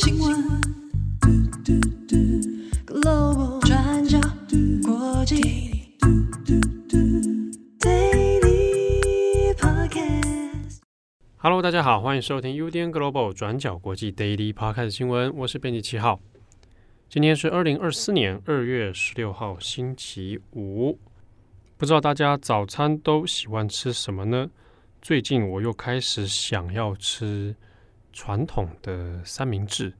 新闻，Global 转角国际，Daily Podcast。Hello，大家好，欢迎收听 UDN Global 转角国际 Daily Podcast 新闻，我是编辑七号。今天是二零二四年二月十六号，星期五。不知道大家早餐都喜欢吃什么呢？最近我又开始想要吃传统的三明治。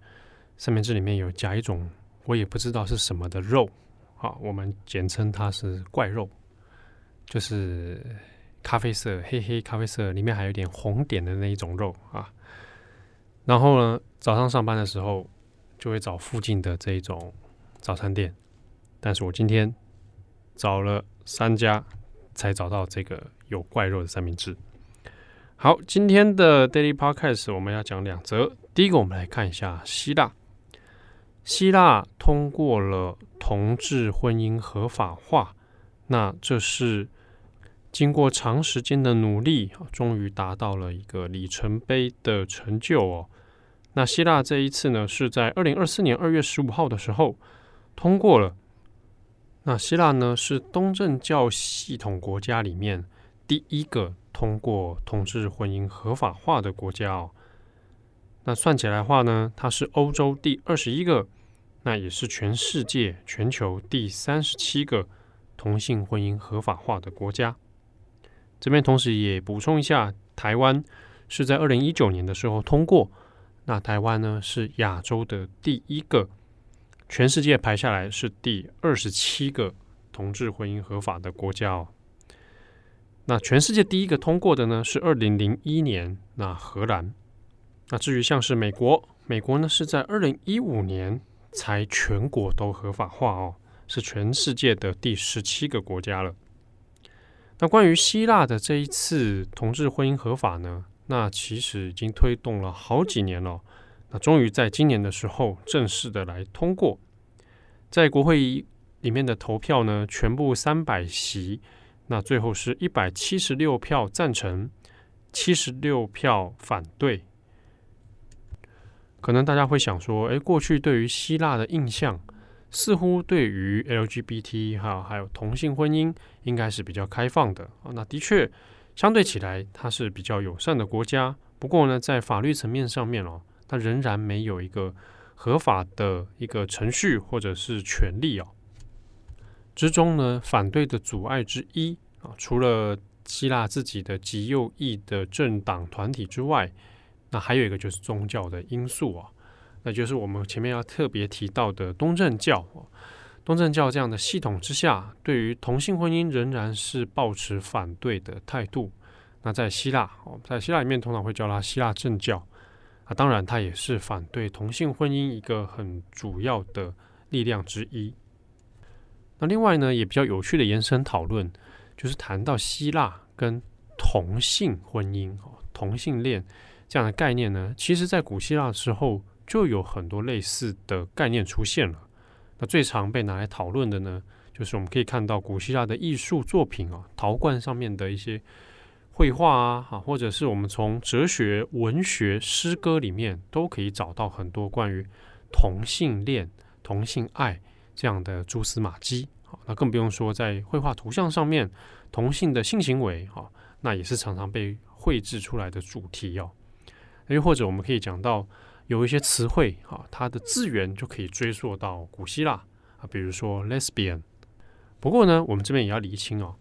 三明治里面有夹一种我也不知道是什么的肉，啊，我们简称它是怪肉，就是咖啡色、黑黑咖啡色，里面还有点红点的那一种肉啊。然后呢，早上上班的时候就会找附近的这一种早餐店，但是我今天找了。三家才找到这个有怪肉的三明治。好，今天的 Daily Podcast 我们要讲两则。第一个，我们来看一下希腊。希腊通过了同志婚姻合法化，那这是经过长时间的努力，终于达到了一个里程碑的成就哦。那希腊这一次呢，是在二零二四年二月十五号的时候通过了。那希腊呢，是东正教系统国家里面第一个通过同志婚姻合法化的国家哦。那算起来的话呢，它是欧洲第二十一个，那也是全世界全球第三十七个同性婚姻合法化的国家。这边同时也补充一下，台湾是在二零一九年的时候通过。那台湾呢，是亚洲的第一个。全世界排下来是第二十七个同志婚姻合法的国家哦。那全世界第一个通过的呢，是二零零一年，那荷兰。那至于像是美国，美国呢是在二零一五年才全国都合法化哦，是全世界的第十七个国家了。那关于希腊的这一次同志婚姻合法呢，那其实已经推动了好几年了。那终于在今年的时候正式的来通过，在国会里面的投票呢，全部三百席，那最后是一百七十六票赞成，七十六票反对。可能大家会想说，诶，过去对于希腊的印象，似乎对于 LGBT 哈还有同性婚姻应该是比较开放的啊。那的确，相对起来，它是比较友善的国家。不过呢，在法律层面上面哦。它仍然没有一个合法的一个程序或者是权利哦。之中呢，反对的阻碍之一啊，除了希腊自己的极右翼的政党团体之外，那还有一个就是宗教的因素啊，那就是我们前面要特别提到的东正教。东正教这样的系统之下，对于同性婚姻仍然是抱持反对的态度。那在希腊哦，在希腊里面通常会叫它希腊正教。啊，当然，它也是反对同性婚姻一个很主要的力量之一。那另外呢，也比较有趣的延伸讨论，就是谈到希腊跟同性婚姻、同性恋这样的概念呢，其实在古希腊的时候就有很多类似的概念出现了。那最常被拿来讨论的呢，就是我们可以看到古希腊的艺术作品啊，陶罐上面的一些。绘画啊，哈，或者是我们从哲学、文学、诗歌里面都可以找到很多关于同性恋、同性爱这样的蛛丝马迹。好，那更不用说在绘画图像上面，同性的性行为，哈，那也是常常被绘制出来的主题哦。又或者我们可以讲到有一些词汇，哈，它的字源就可以追溯到古希腊啊，比如说 lesbian。不过呢，我们这边也要厘清哦，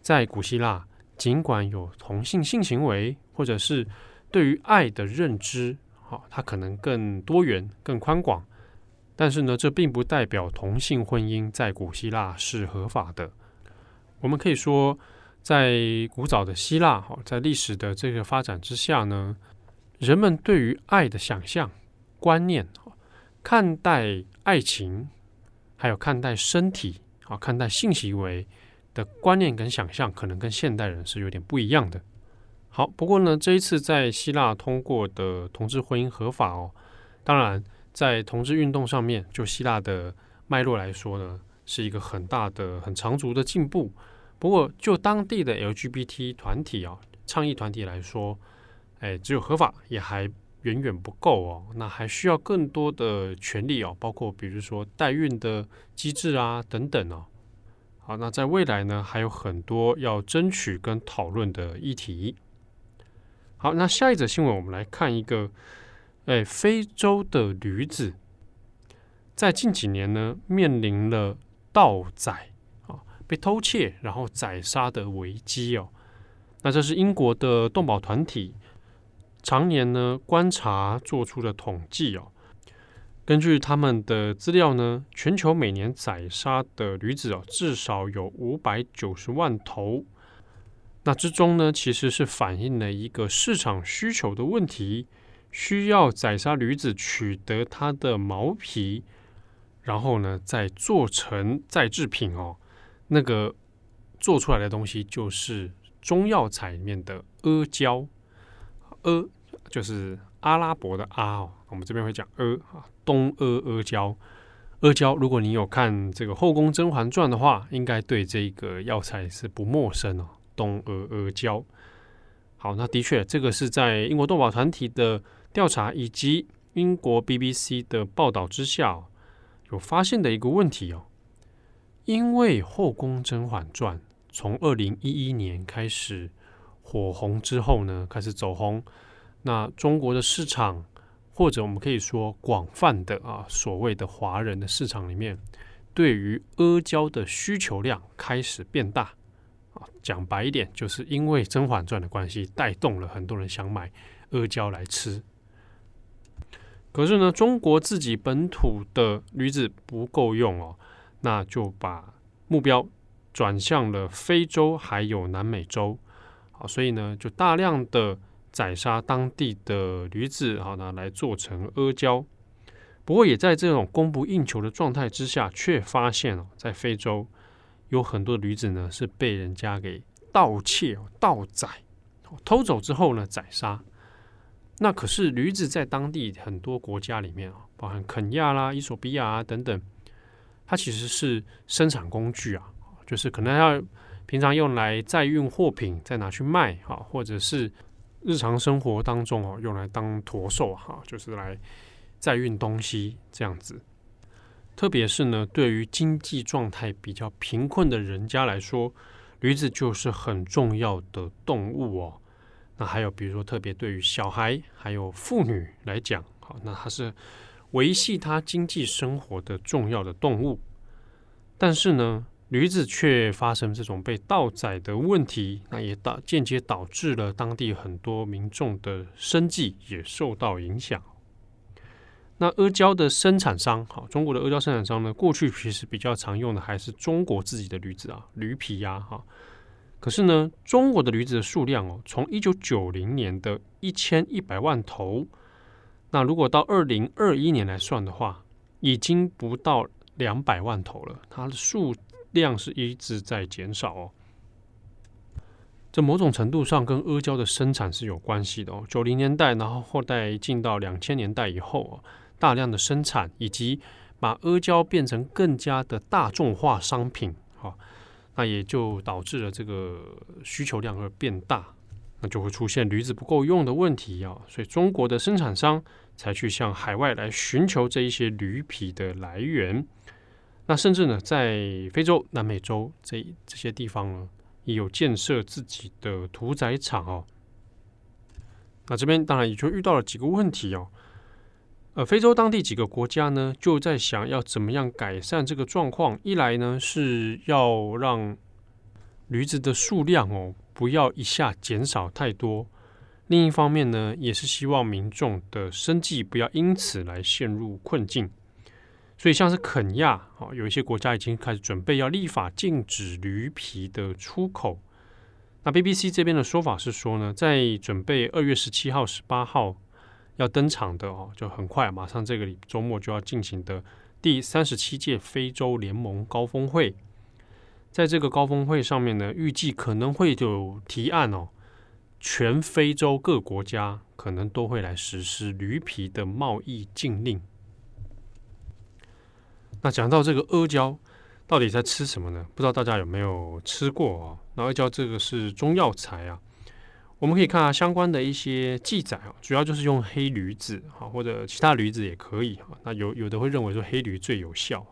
在古希腊。尽管有同性性行为，或者是对于爱的认知，好，它可能更多元、更宽广，但是呢，这并不代表同性婚姻在古希腊是合法的。我们可以说，在古早的希腊，哈，在历史的这个发展之下呢，人们对于爱的想象、观念，看待爱情，还有看待身体，啊，看待性行为。的观念跟想象可能跟现代人是有点不一样的。好，不过呢，这一次在希腊通过的同志婚姻合法哦，当然在同志运动上面，就希腊的脉络来说呢，是一个很大的、很长足的进步。不过就当地的 LGBT 团体啊、倡议团体来说，哎，只有合法也还远远不够哦，那还需要更多的权利哦，包括比如说代孕的机制啊等等哦。好，那在未来呢，还有很多要争取跟讨论的议题。好，那下一则新闻，我们来看一个，哎，非洲的驴子在近几年呢，面临了盗宰啊，被偷窃然后宰杀的危机哦。那这是英国的动保团体。常年呢观察做出的统计哦，根据他们的资料呢，全球每年宰杀的驴子哦，至少有五百九十万头。那之中呢，其实是反映了一个市场需求的问题，需要宰杀驴子取得它的毛皮，然后呢再做成再制品哦。那个做出来的东西就是中药材里面的阿胶。阿就是阿拉伯的阿哦，我们这边会讲阿啊，东阿阿胶。阿胶，如果你有看这个《后宫甄嬛传》的话，应该对这个药材是不陌生哦。东阿阿胶。好，那的确，这个是在英国动保团体的调查以及英国 BBC 的报道之下，有发现的一个问题哦。因为《后宫甄嬛传》从二零一一年开始。火红之后呢，开始走红。那中国的市场，或者我们可以说广泛的啊，所谓的华人的市场里面，对于阿胶的需求量开始变大。啊，讲白一点，就是因为《甄嬛传》的关系，带动了很多人想买阿胶来吃。可是呢，中国自己本土的驴子不够用哦，那就把目标转向了非洲还有南美洲。啊，所以呢，就大量的宰杀当地的驴子，好，拿来做成阿胶。不过，也在这种供不应求的状态之下，却发现哦，在非洲有很多驴子呢是被人家给盗窃、盗宰、偷走之后呢宰杀。那可是驴子在当地很多国家里面啊，包含肯亚啦、伊索比亚啊等等，它其实是生产工具啊，就是可能要。平常用来载运货品，再拿去卖，哈，或者是日常生活当中哦，用来当驼兽，哈，就是来载运东西这样子。特别是呢，对于经济状态比较贫困的人家来说，驴子就是很重要的动物哦。那还有比如说，特别对于小孩还有妇女来讲，好，那它是维系他经济生活的重要的动物。但是呢，驴子却发生这种被盗宰的问题，那也导间接导致了当地很多民众的生计也受到影响。那阿胶的生产商，好，中国的阿胶生产商呢，过去其实比较常用的还是中国自己的驴子啊，驴皮呀，哈。可是呢，中国的驴子的数量哦，从一九九零年的一千一百万头，那如果到二零二一年来算的话，已经不到两百万头了，它的数。量是一直在减少哦，这某种程度上跟阿胶的生产是有关系的哦。九零年代，然后后代进到两千年代以后哦，大量的生产以及把阿胶变成更加的大众化商品，哈，那也就导致了这个需求量而变大，那就会出现驴子不够用的问题啊。所以中国的生产商才去向海外来寻求这一些驴皮的来源。那甚至呢，在非洲、南美洲这这些地方呢，也有建设自己的屠宰场哦。那这边当然也就遇到了几个问题哦。呃，非洲当地几个国家呢，就在想要怎么样改善这个状况。一来呢，是要让驴子的数量哦，不要一下减少太多；另一方面呢，也是希望民众的生计不要因此来陷入困境。所以，像是肯亚，啊，有一些国家已经开始准备要立法禁止驴皮的出口。那 BBC 这边的说法是说呢，在准备二月十七号、十八号要登场的哦，就很快，马上这个周末就要进行的第三十七届非洲联盟高峰会，在这个高峰会上面呢，预计可能会有提案哦，全非洲各国家可能都会来实施驴皮的贸易禁令。那讲到这个阿胶，到底在吃什么呢？不知道大家有没有吃过哦？那阿胶这个是中药材啊。我们可以看啊相关的一些记载啊，主要就是用黑驴子啊，或者其他驴子也可以哈。那有有的会认为说黑驴最有效、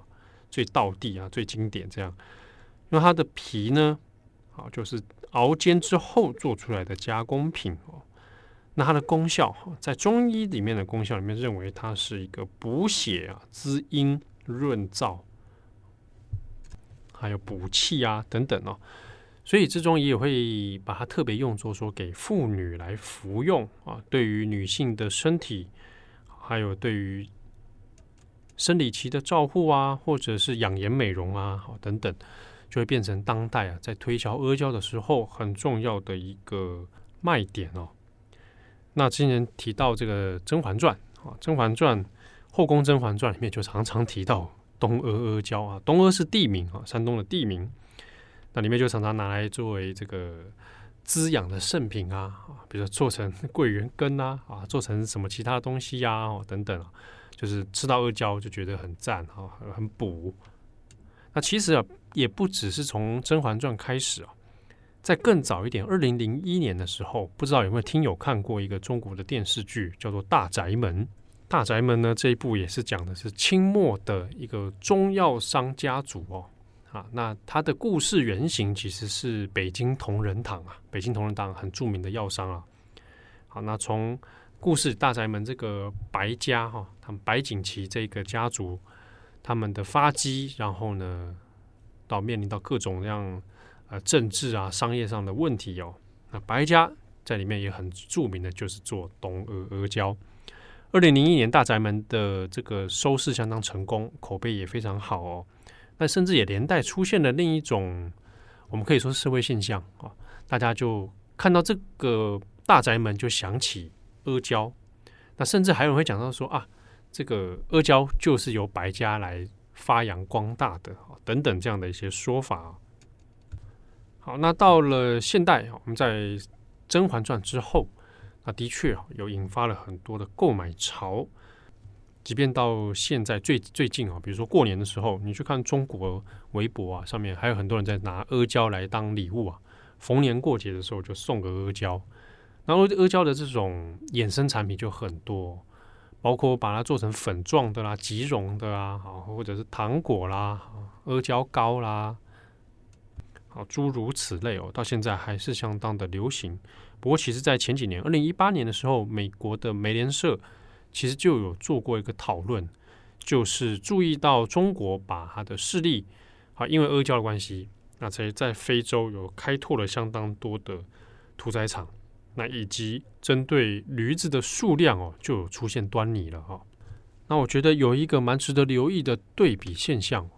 最道地啊、最经典这样，因为它的皮呢，啊，就是熬煎之后做出来的加工品哦。那它的功效，在中医里面的功效里面，认为它是一个补血啊、滋阴、润燥，还有补气啊等等哦。所以，这中也会把它特别用作说给妇女来服用啊，对于女性的身体，还有对于生理期的照护啊，或者是养颜美容啊，好等等，就会变成当代啊在推销阿胶的时候很重要的一个卖点哦。那之前提到这个《甄嬛传》啊，《甄嬛传》《后宫甄嬛传》里面就常常提到东阿阿胶啊，东阿是地名啊，山东的地名。那里面就常常拿来作为这个滋养的圣品啊，比如说做成 桂圆羹啊，啊，做成什么其他东西呀，哦，等等啊，就是吃到阿胶就觉得很赞啊，很补。那其实啊，也不只是从《甄嬛传》开始啊，在更早一点，二零零一年的时候，不知道有没有听友看过一个中国的电视剧，叫做《大宅门》。《大宅门》呢，这一部也是讲的是清末的一个中药商家族哦。啊，那它的故事原型其实是北京同仁堂啊，北京同仁堂很著名的药商啊。好，那从故事大宅门这个白家哈，他们白景琦这个家族，他们的发迹，然后呢，到面临到各种各样呃政治啊、商业上的问题哦。那白家在里面也很著名的，就是做东阿阿胶。二零零一年大宅门的这个收视相当成功，口碑也非常好哦。那甚至也连带出现了另一种，我们可以说是社会现象啊，大家就看到这个大宅门就想起阿胶，那甚至还有人会讲到说啊，这个阿胶就是由白家来发扬光大的等等这样的一些说法。好，那到了现代，我们在《甄嬛传》之后，那的确有引发了很多的购买潮。即便到现在最最近啊，比如说过年的时候，你去看中国微博啊，上面还有很多人在拿阿胶来当礼物啊。逢年过节的时候就送个阿胶，然后阿胶的这种衍生产品就很多，包括把它做成粉状的啦、即溶的啊，或者是糖果啦、阿胶糕啦，好诸如此类哦，到现在还是相当的流行。不过，其实，在前几年，二零一八年的时候，美国的美联社。其实就有做过一个讨论，就是注意到中国把它的势力，啊，因为阿胶的关系，那在在非洲有开拓了相当多的屠宰场，那以及针对驴子的数量哦，就有出现端倪了哈。那我觉得有一个蛮值得留意的对比现象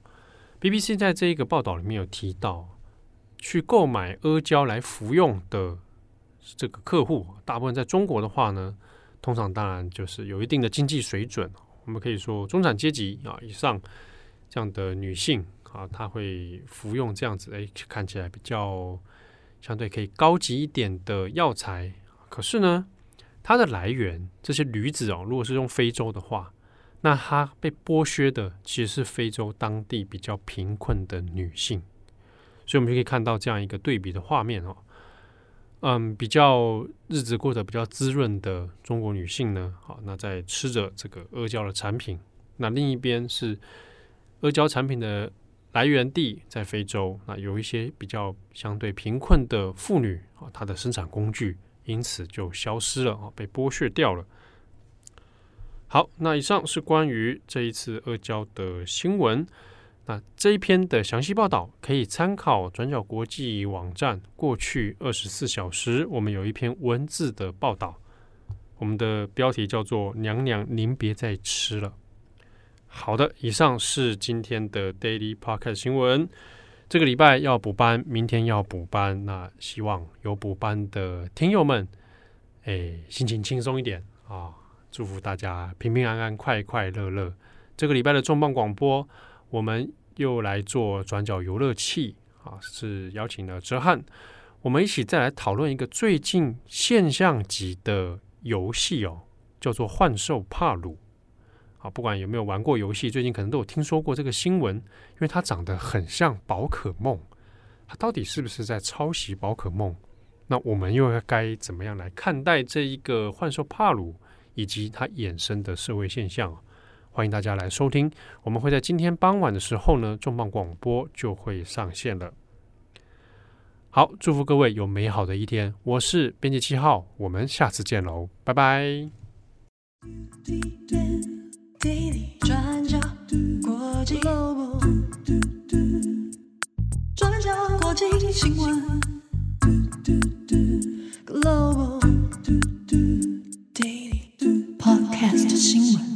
，BBC 在这一个报道里面有提到，去购买阿胶来服用的这个客户，大部分在中国的话呢。通常当然就是有一定的经济水准，我们可以说中产阶级啊以上这样的女性啊，她会服用这样子诶，看起来比较相对可以高级一点的药材。可是呢，它的来源这些驴子哦，如果是用非洲的话，那它被剥削的其实是非洲当地比较贫困的女性，所以我们就可以看到这样一个对比的画面哦。嗯，比较日子过得比较滋润的中国女性呢，好，那在吃着这个阿胶的产品。那另一边是阿胶产品的来源地在非洲，那有一些比较相对贫困的妇女啊，她的生产工具因此就消失了啊，被剥削掉了。好，那以上是关于这一次阿胶的新闻。那这一篇的详细报道可以参考转角国际网站。过去二十四小时，我们有一篇文字的报道，我们的标题叫做“娘娘，您别再吃了”。好的，以上是今天的 Daily Podcast 新闻。这个礼拜要补班，明天要补班，那希望有补班的听友们，哎，心情轻松一点啊！祝福大家平平安安、快快乐乐。这个礼拜的重磅广播，我们。又来做转角游乐器啊，是邀请了哲翰，我们一起再来讨论一个最近现象级的游戏哦，叫做幻兽帕鲁。啊，不管有没有玩过游戏，最近可能都有听说过这个新闻，因为它长得很像宝可梦，它到底是不是在抄袭宝可梦？那我们又该怎么样来看待这一个幻兽帕鲁以及它衍生的社会现象？欢迎大家来收听。我们会在今天傍晚的时候呢，重磅广播就会上线了。好，祝福各位有美好的一天。我是编辑七号，我们下次见喽，拜拜。Global Daily Podcast 新闻。